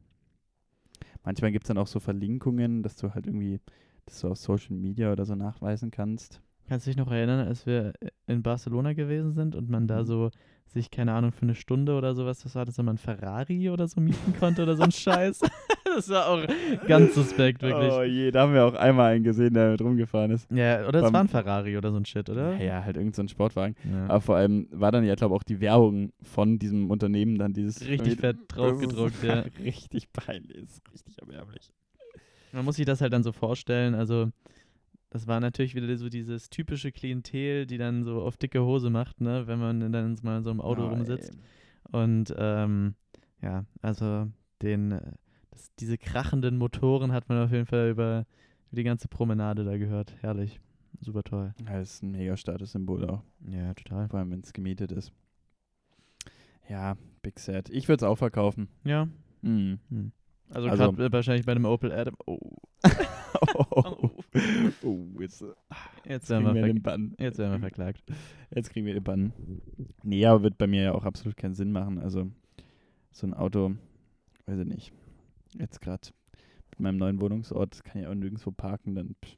manchmal gibt es dann auch so Verlinkungen, dass du halt irgendwie das so auf Social Media oder so nachweisen kannst. Kannst du dich noch erinnern, als wir in Barcelona gewesen sind und man da Mhm. so sich, keine Ahnung, für eine Stunde oder sowas, das war das, wenn man ein Ferrari oder so mieten konnte oder so ein Scheiß? das war auch ganz suspekt, wirklich. Oh je, da haben wir auch einmal einen gesehen, der mit rumgefahren ist. Ja, oder es war ein Ferrari oder so ein Shit, oder? Ja, halt irgend so ein Sportwagen. Ja. Aber vor allem war dann ja, glaube ich, auch die Werbung von diesem Unternehmen dann dieses. Richtig fett draufgedruckt, ja. Richtig peinlich, ist richtig erbärmlich. Man muss sich das halt dann so vorstellen, also das war natürlich wieder so dieses typische Klientel, die dann so auf dicke Hose macht, ne, wenn man dann mal in so einem Auto Oh, rumsitzt. ey. Und ähm, ja, also den, äh, das, diese krachenden Motoren hat man auf jeden Fall über, über die ganze Promenade da gehört. Herrlich. Super toll. Ja, das ist ein mega Statussymbol auch, Ja, total. vor allem wenn es gemietet ist. Ja, Big Sad. Ich würde es auch verkaufen. Ja. Mhm. Hm. Also, Also- gerade wahrscheinlich bei dem Opel Adam. Oh, oh, oh, jetzt, jetzt jetzt werden wir, wir den Bann. jetzt werden wir verklagt. Jetzt kriegen wir den Bann. Nee, aber wird bei mir ja auch absolut keinen Sinn machen. Also so ein Auto, weiß ich nicht. Jetzt gerade mit meinem neuen Wohnungsort kann ich auch nirgendwo parken, dann pff,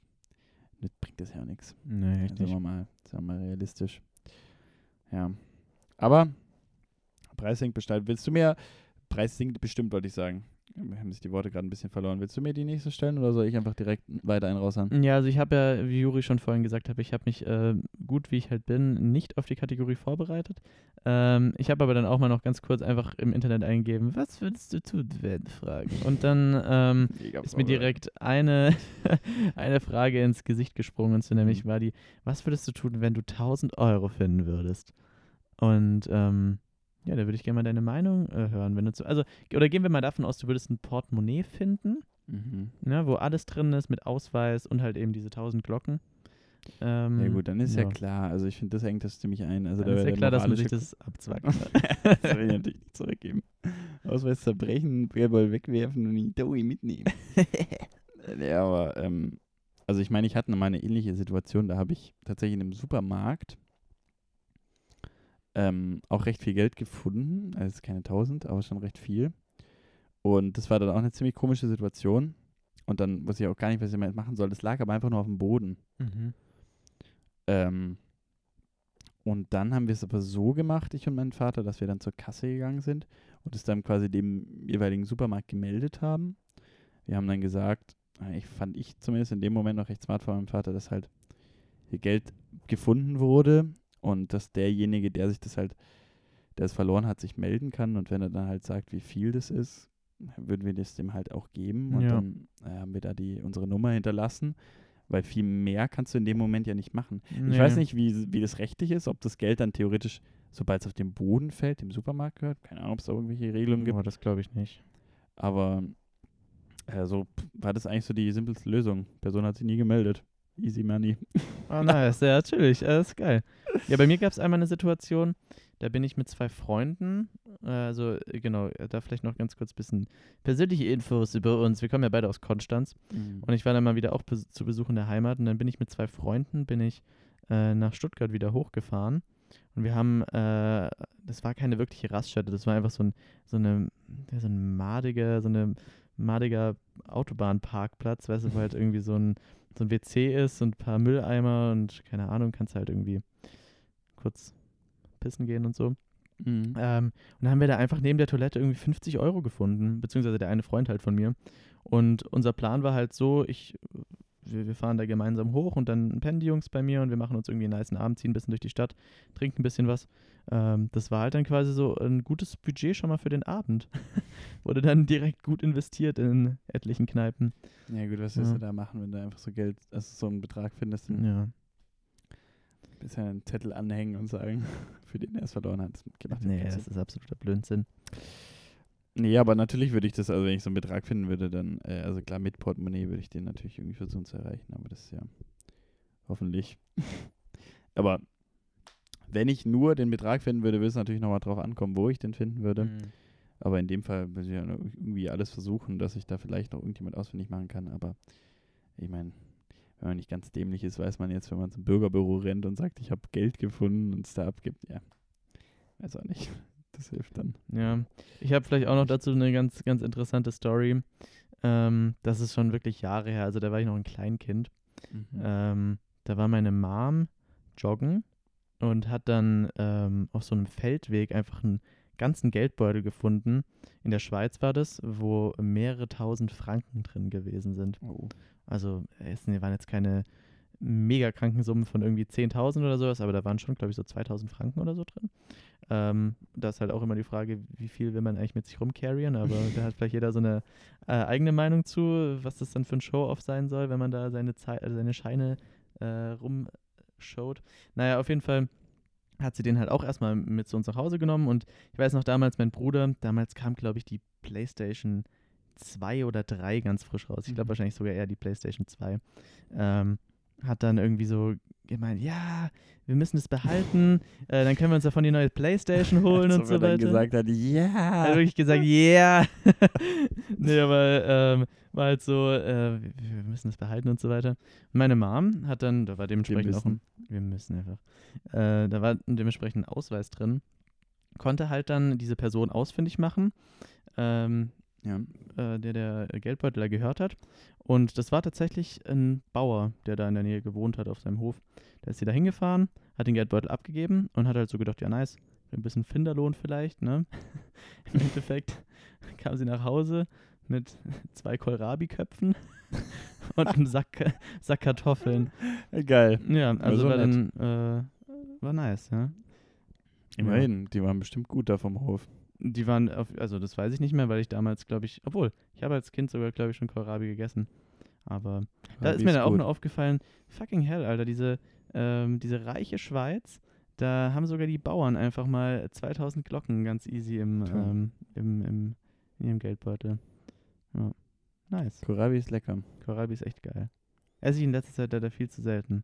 das bringt das ja auch nichts. Nee, echt Sagen wir mal, sagen wir mal realistisch. Ja. Aber Preis sinkt bestimmt. Willst du mir, Preis sinkt bestimmt, wollte ich sagen. Wir haben sich die Worte gerade ein bisschen verloren. Willst du mir die nächste stellen oder soll ich einfach direkt weiter einen raushauen? Ja, also ich habe ja, wie Juri schon vorhin gesagt hat, ich habe mich äh, gut, wie ich halt bin, nicht auf die Kategorie vorbereitet. Ähm, ich habe aber dann auch mal noch ganz kurz einfach im Internet eingegeben, was würdest du tun, werden Fragen. Und dann ähm, ist mir direkt eine, eine Frage ins Gesicht gesprungen, und so nämlich Mhm. war die, was würdest du tun, wenn du 1000 Euro finden würdest? Und ähm, ja, da würde ich gerne mal deine Meinung äh, hören. Wenn du zu, also, oder gehen wir mal davon aus, du würdest ein Portemonnaie finden, Mhm. ne, wo alles drin ist mit Ausweis und halt eben diese 1000 Glocken. Ähm, Ja gut, dann ist ja, ja. klar. Also ich finde, das hängt das ziemlich ein. Also Dann da ist ja klar, dass man sich das abzwackt. das will ich natürlich nicht zurückgeben. Ausweis zerbrechen, Bärball wegwerfen und die Doughy mitnehmen. ja, aber, ähm, also ich meine, ich hatte mal eine ähnliche Situation, da habe ich tatsächlich in einem Supermarkt ähm, auch recht viel Geld gefunden. Also es ist keine 1000, aber schon recht viel. Und das war dann auch eine ziemlich komische Situation. Und dann wusste ich auch gar nicht, was ich damit machen soll. Das lag aber einfach nur auf dem Boden. mhm. Ähm, und dann haben wir es aber so gemacht, ich und mein Vater, dass wir dann zur Kasse gegangen sind und es dann quasi dem jeweiligen Supermarkt gemeldet haben. Wir haben dann gesagt, äh, ich fand ich zumindest in dem Moment noch recht smart von meinem Vater, dass halt hier Geld gefunden wurde und dass derjenige, der sich das halt, der es verloren hat, sich melden kann und wenn er dann halt sagt, wie viel das ist, würden wir das dem halt auch geben und Ja. dann äh, haben wir da die unsere Nummer hinterlassen, weil viel mehr kannst du in dem Moment ja nicht machen. Ich weiß nicht, wie, wie das rechtlich ist, ob das Geld dann theoretisch, sobald es auf den Boden fällt, dem Supermarkt gehört. Keine Ahnung, ob es da irgendwelche Regelungen gibt. Oh, das glaube ich nicht. Aber äh, so war das eigentlich so die simpelste Lösung. Person hat sich nie gemeldet. Easy money. Oh, nice. Ja, natürlich. Das ist geil. Ja, bei mir gab es einmal eine Situation, da bin ich mit zwei Freunden, äh, also äh, genau, äh, da vielleicht noch ganz kurz ein bisschen persönliche Infos über uns. Wir kommen ja beide aus Konstanz und ich war dann mal wieder auch zu Besuch in der Heimat und dann bin ich mit zwei Freunden, bin ich äh, nach Stuttgart wieder hochgefahren und wir haben, äh, das war keine wirkliche Raststätte, das war einfach so ein, so eine, so ein madiger, so eine madiger Autobahnparkplatz, weißt du, wo halt irgendwie so ein, so ein WC ist und ein paar Mülleimer und keine Ahnung, kannst halt irgendwie kurz pissen gehen und so. Mhm. Ähm, und dann haben wir da einfach neben der Toilette irgendwie 50 Euro gefunden, beziehungsweise der eine Freund halt von mir. Und unser Plan war halt so, ich, wir, wir fahren da gemeinsam hoch und dann pennen die Jungs bei mir und wir machen uns irgendwie einen niceen Abend, ziehen ein bisschen durch die Stadt, trinken ein bisschen was. Ähm, das war halt dann quasi so ein gutes Budget schon mal für den Abend. Wurde dann direkt gut investiert in etlichen Kneipen. Ja gut, was willst Ja. du da machen, wenn du einfach so Geld, also so einen Betrag findest, dann Ja. bisschen einen Zettel anhängen und sagen, für den er es verloren hat. Das Nee, das ist absoluter Blödsinn. Nee, aber natürlich würde ich das, also wenn ich so einen Betrag finden würde, dann, äh, also klar, mit Portemonnaie würde ich den natürlich irgendwie versuchen zu erreichen, aber das ist ja hoffentlich. aber wenn ich nur den Betrag finden würde, würde es natürlich nochmal drauf ankommen, wo ich den finden würde. Mhm. Aber in dem Fall würde ich ja irgendwie alles versuchen, dass ich da vielleicht noch irgendjemand ausfindig machen kann. Aber ich meine, wenn man nicht ganz dämlich ist, weiß man jetzt, wenn man zum Bürgerbüro rennt und sagt, ich habe Geld gefunden und es da abgibt, ja, weiß auch nicht. Das hilft dann. Ja, ich habe vielleicht auch noch dazu eine ganz, ganz interessante Story. Ähm, das ist schon wirklich Jahre her. Also da war ich noch ein Kleinkind. Mhm. Ähm, da war meine Mom joggen und hat dann ähm, auf so einem Feldweg einfach einen ganzen Geldbeutel gefunden. In der Schweiz war das, wo mehrere tausend Franken drin gewesen sind. Oh. Also es waren jetzt keine mega kranken Summen von irgendwie 10.000 oder sowas, aber da waren schon, glaube ich, so 2.000 Franken oder so drin. Ähm, da ist halt auch immer die Frage, wie viel will man eigentlich mit sich rumcarryen, aber da hat vielleicht jeder so eine äh, eigene Meinung zu, was das dann für ein Show-Off sein soll, wenn man da seine, Zei äh, seine Scheine äh, rumschaut. Naja, auf jeden Fall hat sie den halt auch erstmal mit zu uns nach Hause genommen und ich weiß noch damals, mein Bruder, damals kam, glaube ich, die Playstation 2 oder 3 ganz frisch raus. Ich glaube Mhm. wahrscheinlich sogar eher die Playstation 2. Ähm, hat dann irgendwie so gemeint, ja, wir müssen es behalten, äh, dann können wir uns davon die neue Playstation holen und so er weiter. dann gesagt hat, Er ja. hat wirklich gesagt, yeah. nee, aber ähm, war halt so, äh, wir wir müssen es behalten und so weiter. Meine Mom hat dann, da war dementsprechend auch ein, wir müssen einfach, äh, da war dementsprechend ein Ausweis drin, konnte halt dann diese Person ausfindig machen, ähm, ja. äh, der der Geldbeutel da gehört hat. Und das war tatsächlich ein Bauer, der da in der Nähe gewohnt hat auf seinem Hof. Da ist sie da hingefahren, hat den Geldbeutel abgegeben und hat halt so gedacht, ja nice, ein bisschen Finderlohn vielleicht, ne? Im Endeffekt kam sie nach Hause mit zwei Kohlrabi-Köpfen und einem Sack, Sack Kartoffeln. Geil. Ja, also so war nett. dann, äh, war nice, ja. Immerhin, die waren bestimmt gut da vom Hof. Die waren, auf, also das weiß ich nicht mehr, weil ich damals, glaube ich, obwohl, ich habe als Kind sogar, glaube ich, schon Kohlrabi gegessen. Aber da ist mir dann auch nur aufgefallen, fucking hell, Alter, diese, ähm, diese reiche Schweiz, da haben sogar die Bauern einfach mal 2000 Glocken ganz easy im, ähm, im, im, in ihrem Geldbeutel. Ja. Nice. Kohlrabi ist lecker. Kohlrabi ist echt geil. Esse ich in letzter Zeit leider viel zu selten.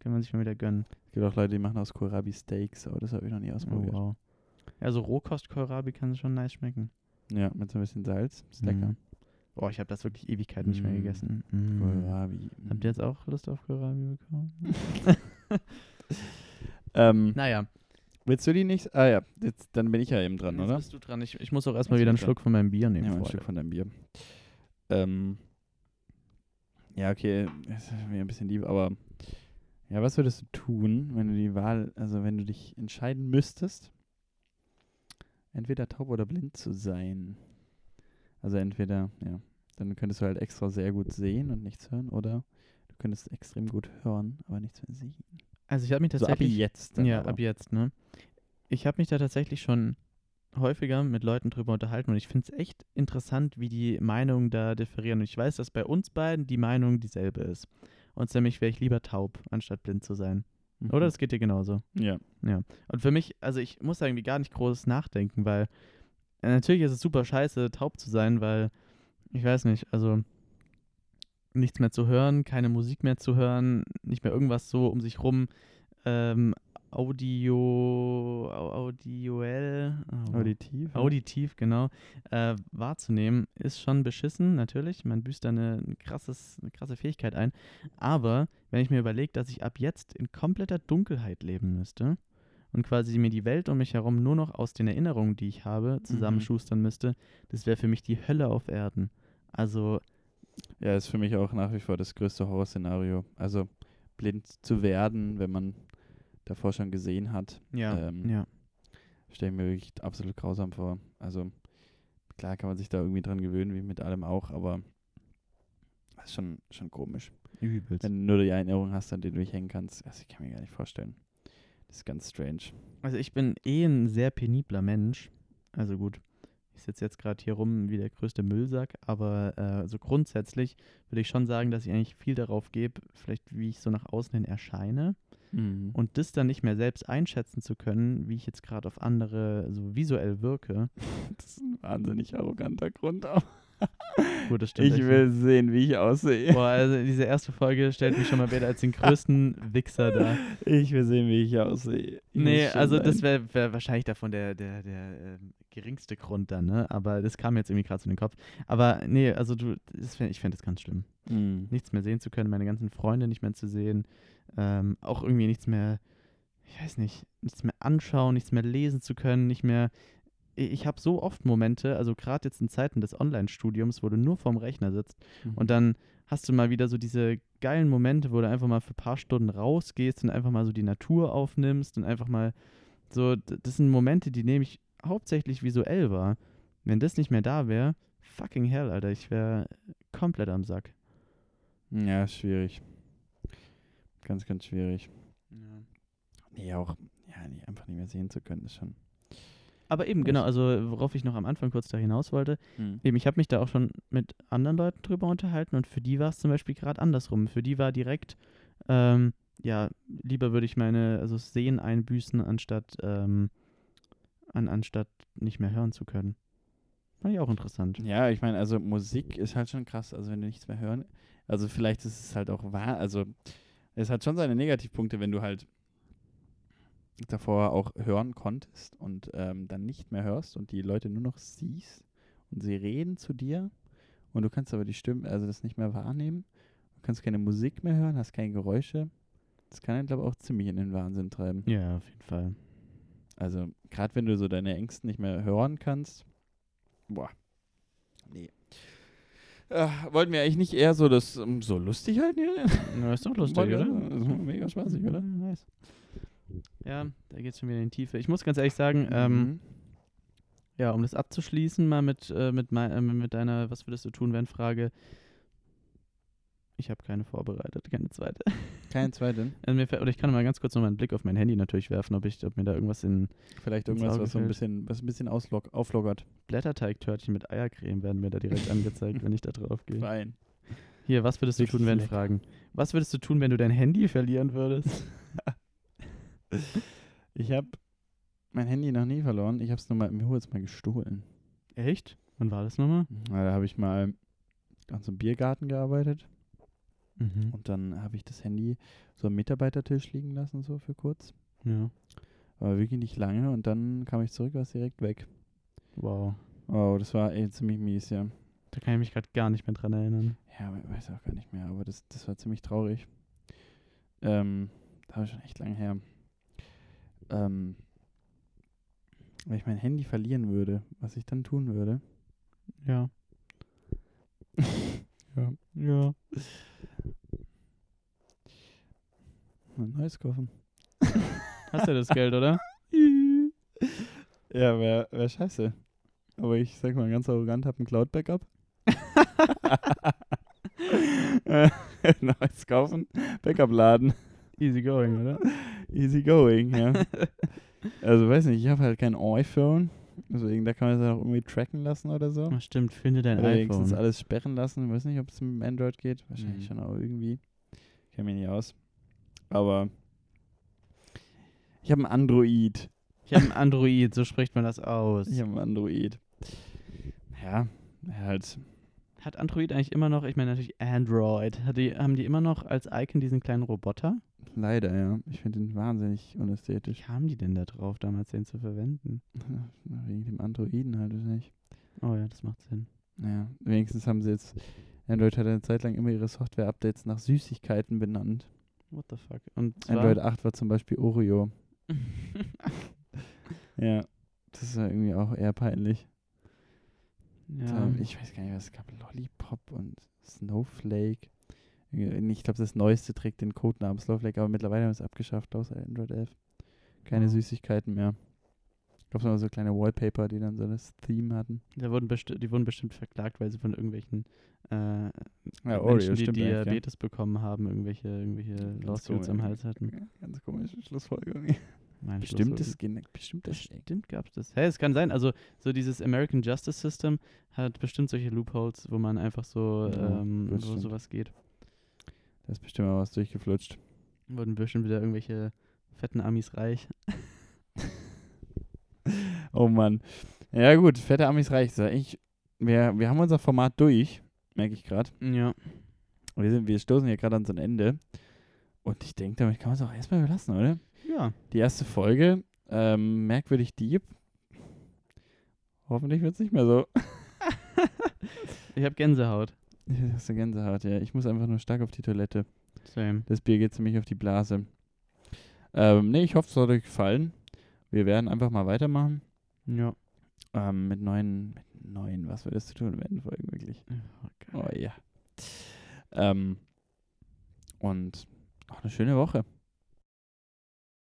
Kann man sich mal wieder gönnen. Es gibt auch Leute, die machen aus Kohlrabi Steaks, aber das habe ich noch nie Oh, ausprobiert. wow. Ja, so Rohkost-Kohlrabi kann schon nice schmecken. Ja, mit so ein bisschen Salz. Ist lecker. Mhm. Boah, ich habe das wirklich Ewigkeit nicht mehr Mm. gegessen. Mm. Kohlrabi. Habt ihr jetzt auch Lust auf Kohlrabi bekommen? Ähm, naja, willst du die nicht? Ah ja, jetzt, dann bin ich ja eben dran, jetzt oder? bist du dran. Ich, ich muss auch erstmal wieder einen Schluck von meinem Bier nehmen. Ja, ein Freunde. Stück von deinem Bier. Ähm, ja, okay, das ist mir ein bisschen lieb, aber ja, was würdest du tun, wenn du die Wahl, also wenn du dich entscheiden müsstest, entweder taub oder blind zu sein? Also entweder, ja, dann könntest du halt extra sehr gut sehen und nichts hören, oder du könntest extrem gut hören, aber nichts mehr sehen. Also ich habe mich So ab tatsächlich... jetzt. Ja, aber. ab jetzt, ne? Ich habe mich da tatsächlich schon häufiger mit Leuten drüber unterhalten und ich finde es echt interessant, wie die Meinungen da differieren. Und ich weiß, dass bei uns beiden die Meinung dieselbe ist. Und nämlich wäre ich lieber taub, anstatt blind zu sein. Mhm. Oder? Das geht dir genauso. Ja. Und für mich, also ich muss irgendwie gar nicht groß nachdenken, weil äh, natürlich ist es super scheiße, taub zu sein, weil, ich weiß nicht, also nichts mehr zu hören, keine Musik mehr zu hören, nicht mehr irgendwas so um sich rum, ähm, Audio, au- audioell, oh, Auditiv. auditiv, genau, äh, wahrzunehmen, ist schon beschissen, natürlich. Man büßt da eine, ein krasses, eine krasse Fähigkeit ein. Aber wenn ich mir überlege, dass ich ab jetzt in kompletter Dunkelheit leben müsste und quasi mir die Welt um mich herum nur noch aus den Erinnerungen, die ich habe, zusammenschustern müsste, das wäre für mich die Hölle auf Erden. Also, Ja, ist für mich auch nach wie vor das größte Horrorszenario. Also blind zu werden, wenn man davor schon gesehen hat, ja, Ähm, ja. stelle ich mir wirklich absolut grausam vor. Also klar kann man sich da irgendwie dran gewöhnen, wie mit allem auch, aber das ist schon, schon komisch. Übelst. Wenn du nur die Erinnerung hast, an die du dich hängen kannst, also ich kann mir gar nicht vorstellen. Das ist ganz strange. Also ich bin eh ein sehr penibler Mensch. Also gut, ich sitze jetzt gerade hier rum wie der größte Müllsack, aber äh, so grundsätzlich würde ich schon sagen, dass ich eigentlich viel darauf gebe, vielleicht wie ich so nach außen hin erscheine Und und das dann nicht mehr selbst einschätzen zu können, wie ich jetzt gerade auf andere so visuell wirke. das ist ein wahnsinnig arroganter Grund. aber Gut, das stimmt. Ich echt. will sehen, wie ich aussehe. Boah, also diese erste Folge stellt mich schon mal wieder als den größten Wichser dar. Ich will sehen, wie ich aussehe. Ich Nee, also das sein. wäre wär wahrscheinlich davon der, der, der ähm, geringste Grund dann, ne? Aber das kam jetzt irgendwie gerade in den Kopf. Aber nee, also du, das ich fände das ganz schlimm. Mhm. Nichts mehr sehen zu können, meine ganzen Freunde nicht mehr zu sehen, ähm, auch irgendwie nichts mehr, ich weiß nicht, nichts mehr anschauen, nichts mehr lesen zu können, nicht mehr ich habe so oft Momente, also gerade jetzt in Zeiten des Online-Studiums, wo du nur vorm Rechner sitzt und dann hast du mal wieder so diese geilen Momente, wo du einfach mal für ein paar Stunden rausgehst und einfach mal so die Natur aufnimmst und einfach mal so, das sind Momente, die nehme ich hauptsächlich visuell wahr. Wenn das nicht mehr da wäre, fucking hell, Alter, ich wäre komplett am Sack. Ja, schwierig. Ganz, ganz schwierig. Nee, auch, ja, nee, einfach nicht mehr sehen zu können, ist schon. Aber eben, genau, also worauf ich noch am Anfang kurz da hinaus wollte, Hm. Eben, ich habe mich da auch schon mit anderen Leuten drüber unterhalten und für die war es zum Beispiel gerade andersrum. Für die war direkt, ähm, ja, lieber würde ich meine, also Sehen einbüßen, anstatt, ähm, an, anstatt nicht mehr hören zu können. Fand ich auch interessant. Ja, ich meine, also Musik ist halt schon krass, also wenn du nichts mehr hören. Also vielleicht ist es halt auch wahr, also es hat schon seine Negativpunkte, wenn du halt davor auch hören konntest und ähm, dann nicht mehr hörst und die Leute nur noch siehst und sie reden zu dir und du kannst aber die Stimme, also das nicht mehr wahrnehmen. Du kannst keine Musik mehr hören, hast keine Geräusche. Das kann einen, glaube ich, auch ziemlich in den Wahnsinn treiben. Ja, auf jeden Fall. Also, gerade wenn du so deine Ängsten nicht mehr hören kannst. Boah. Nee. Äh, wollten wir eigentlich nicht eher so das ähm, so lustig halten hier? Ja, ist doch lustig, oder? Mega spaßig, oder? Ja, nice. Ja, da geht's schon wieder in die Tiefe. Ich muss ganz ehrlich sagen, ähm, Mhm. ja, um das abzuschließen, mal mit, äh, mit, mei- äh, mit deiner, was würdest du tun, wenn Frage. Ich habe keine vorbereitet, keine zweite. Kein zweiten. Fällt- oder ich kann mal ganz kurz noch mal einen Blick auf mein Handy natürlich werfen, ob, ich, ob mir da irgendwas in Vielleicht irgendwas, was so ein bisschen, was ein bisschen auslock, auflockert. Blätterteigtörtchen mit Eiercreme werden mir da direkt angezeigt, wenn ich da drauf gehe. Fein. Hier, was würdest du Richtig tun, wenn lecker. Fragen? Was würdest du tun, wenn du dein Handy verlieren würdest? Ich habe mein Handy noch nie verloren. Ich habe es nur mal, mir es mal gestohlen. Echt? Wann war das nochmal? Ja, Da habe ich mal an so einem Biergarten gearbeitet Mhm. und dann habe ich das Handy so am Mitarbeitertisch liegen lassen, so für kurz. Ja. Aber wirklich nicht lange und dann kam ich zurück, war es direkt weg. Wow. Oh, das war ey, ziemlich mies, ja. Da kann ich mich gerade gar nicht mehr dran erinnern. Ja, we- weiß auch gar nicht mehr, aber das, das war ziemlich traurig. Ähm, da war schon echt lange her. Ähm, wenn ich mein Handy verlieren würde, was ich dann tun würde. Ja. ja. Ja. Ein neues kaufen. Hast du das Geld, oder? ja, wäre wär scheiße. Aber ich sag mal ganz arrogant, hab ein Cloud-Backup. Neues kaufen, Backup laden. Easy going, oder? Easy going, ja. also weiß nicht, ich habe halt kein iPhone. Deswegen, da kann man es auch irgendwie tracken lassen oder so. Ach, stimmt, finde dein Oder wenigstens iPhone. alles sperren lassen. Ich weiß nicht, ob es mit Android geht. Wahrscheinlich Mhm. schon auch irgendwie. Kenne mich nicht aus. Aber ich habe ein Android. Ich habe ein Android, so spricht man das aus. Ich habe ein Android. Ja, halt. Hat Android eigentlich immer noch, ich meine natürlich Android, die, haben die immer noch als Icon diesen kleinen Roboter? Leider, ja. Ich finde den wahnsinnig unästhetisch. Wie kamen die denn da drauf, damals den zu verwenden? Wegen dem Androiden halt wahrscheinlich. Oh ja, das macht Sinn. Naja, wenigstens haben sie jetzt. Android hat eine Zeit lang immer ihre Software-Updates nach Süßigkeiten benannt. What the fuck? Und Android 8 war zum Beispiel Oreo. Ja, das ist ja irgendwie auch eher peinlich. ja. Da, ich weiß gar nicht, was es gab. Lollipop und Snowflake. Ich glaube, das Neueste trägt den Codenamen Snowflake, aber mittlerweile haben wir es abgeschafft aus Android 11. Keine Oh. Süßigkeiten mehr. Glaube, es waren so kleine Wallpaper, die dann so das Theme hatten. Da wurden die wurden bestimmt verklagt, weil sie von irgendwelchen äh, Ja, Menschen, die stimmt eigentlich, ja. Diabetes bekommen haben, irgendwelche, irgendwelche Lawsuits am. Hals hatten. Ganz komische Schlussfolgerung. Bestimmt, das, gen- bestimmt das Bestimmt gab es das. Hey, es kann sein. Also, so dieses American Justice System hat bestimmt solche Loopholes, wo man einfach so, Ja, ähm, wo stimmt. sowas geht. Da ist bestimmt mal was durchgeflutscht. Wurden bestimmt wieder irgendwelche fetten Amis reich. Oh Mann. Ja gut, fette Amis reicht. Ich, wir, wir haben unser Format durch, merke ich gerade. Ja. Wir, sind, wir stoßen hier gerade an so ein Ende. Und ich denke, damit kann man es auch erstmal überlassen, oder? Ja. Die erste Folge, ähm, merkwürdig deep. Hoffentlich wird es nicht mehr so. Ich habe Gänsehaut. Jetzt hast du Gänsehaut, ja. Ich muss einfach nur stark auf die Toilette. Same. Das Bier geht ziemlich auf die Blase. Ähm, nee, ich hoffe, es hat euch gefallen. Wir werden einfach mal weitermachen. Ja. Ähm, mit neuen, mit neuen, was würdest du tun im Endfolgen wirklich? Oh, Oh ja. Ähm, und auch eine schöne Woche.